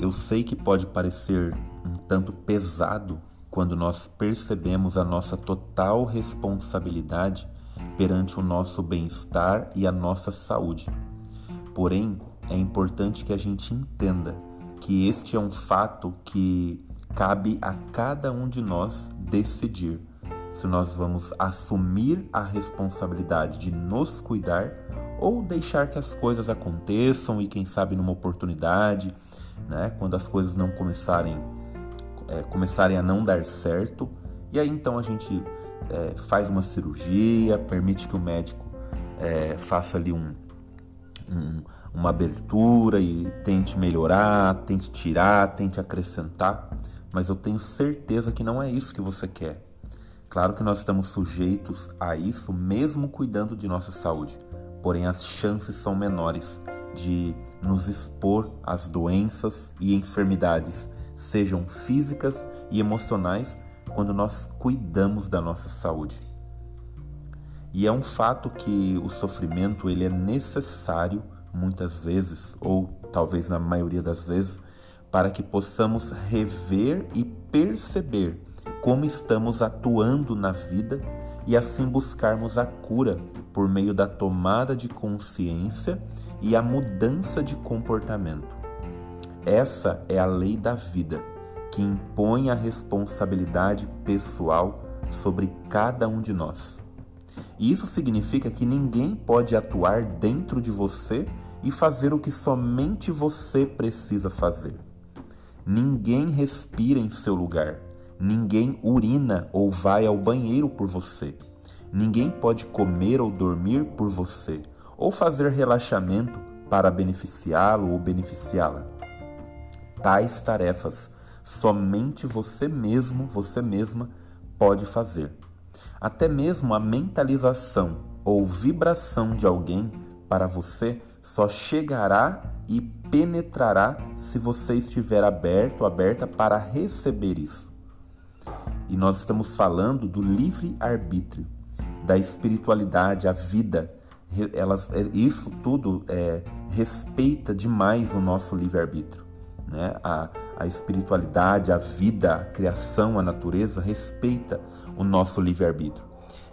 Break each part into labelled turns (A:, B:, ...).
A: Eu sei que pode parecer um tanto pesado quando nós percebemos a nossa total responsabilidade perante o nosso bem-estar e a nossa saúde. Porém, é importante que a gente entenda que este é um fato que cabe a cada um de nós decidir se nós vamos assumir a responsabilidade de nos cuidar ou deixar que as coisas aconteçam e quem sabe numa oportunidade, né, quando as coisas não começarem é, começarem a não dar certo, e aí então a gente é, faz uma cirurgia, permite que o médico é, faça ali um, um, uma abertura e tente melhorar, tente tirar, tente acrescentar, mas eu tenho certeza que não é isso que você quer. Claro que nós estamos sujeitos a isso mesmo cuidando de nossa saúde, porém as chances são menores de nos expor às doenças e enfermidades, sejam físicas e emocionais, quando nós cuidamos da nossa saúde. E é um fato que o sofrimento ele é necessário muitas vezes, ou talvez na maioria das vezes, para que possamos rever e perceber como estamos atuando na vida e assim buscarmos a cura por meio da tomada de consciência e a mudança de comportamento. Essa é a lei da vida que impõe a responsabilidade pessoal sobre cada um de nós. E isso significa que ninguém pode atuar dentro de você e fazer o que somente você precisa fazer. Ninguém respira em seu lugar. Ninguém urina ou vai ao banheiro por você. Ninguém pode comer ou dormir por você, ou fazer relaxamento para beneficiá-lo ou beneficiá-la. Tais tarefas somente você mesmo, você mesma pode fazer. Até mesmo a mentalização ou vibração de alguém para você só chegará e penetrará se você estiver aberto, aberta para receber isso. E nós estamos falando do livre arbítrio, da espiritualidade, a vida. Elas, é, isso tudo é, respeita demais o nosso livre arbítrio, né? A, a espiritualidade, a vida, a criação, a natureza respeita o nosso livre arbítrio.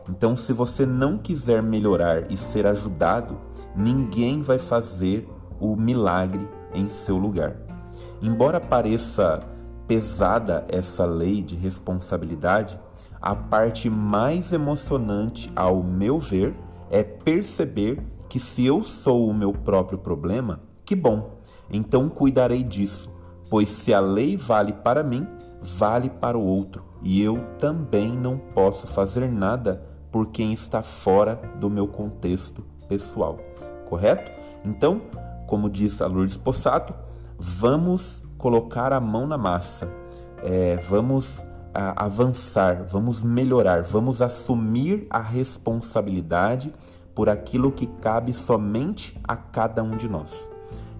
A: Então, se você não quiser melhorar e ser ajudado, ninguém vai fazer o milagre em seu lugar. Embora pareça pesada essa lei de responsabilidade, a parte mais emocionante, ao meu ver, é perceber que se eu sou o meu próprio problema, que bom, então cuidarei disso, pois se a lei vale para mim, vale para o outro, e eu também não posso fazer nada por quem está fora do meu contexto pessoal. Correto? Então, como diz a Lourdes Possato, vamos colocar a mão na massa, é, vamos a, avançar, vamos melhorar, vamos assumir a responsabilidade por aquilo que cabe somente a cada um de nós.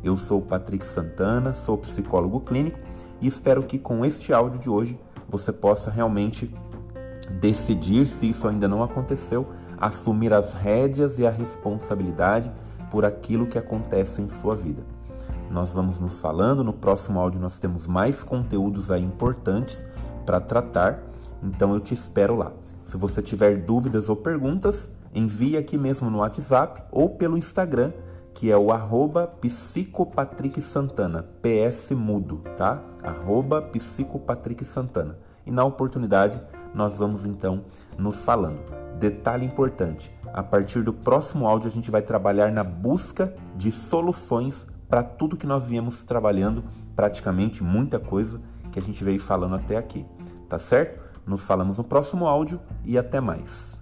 A: Eu sou Patrick Santana, sou psicólogo clínico e espero que com este áudio de hoje você possa realmente decidir, se isso ainda não aconteceu, assumir as rédeas e a responsabilidade por aquilo que acontece em sua vida. Nós vamos nos falando, no próximo áudio nós temos mais conteúdos aí importantes para tratar, então eu te espero lá. Se você tiver dúvidas ou perguntas, envie aqui mesmo no WhatsApp ou pelo Instagram, que é o arroba psicopatricksantana, PS mudo, tá? Arroba psicopatricksantana. E na oportunidade, nós vamos então nos falando. Detalhe importante: a partir do próximo áudio, a gente vai trabalhar na busca de soluções para tudo que nós viemos trabalhando, praticamente muita coisa que a gente veio falando até aqui. Tá certo? Nos falamos no próximo áudio e até mais.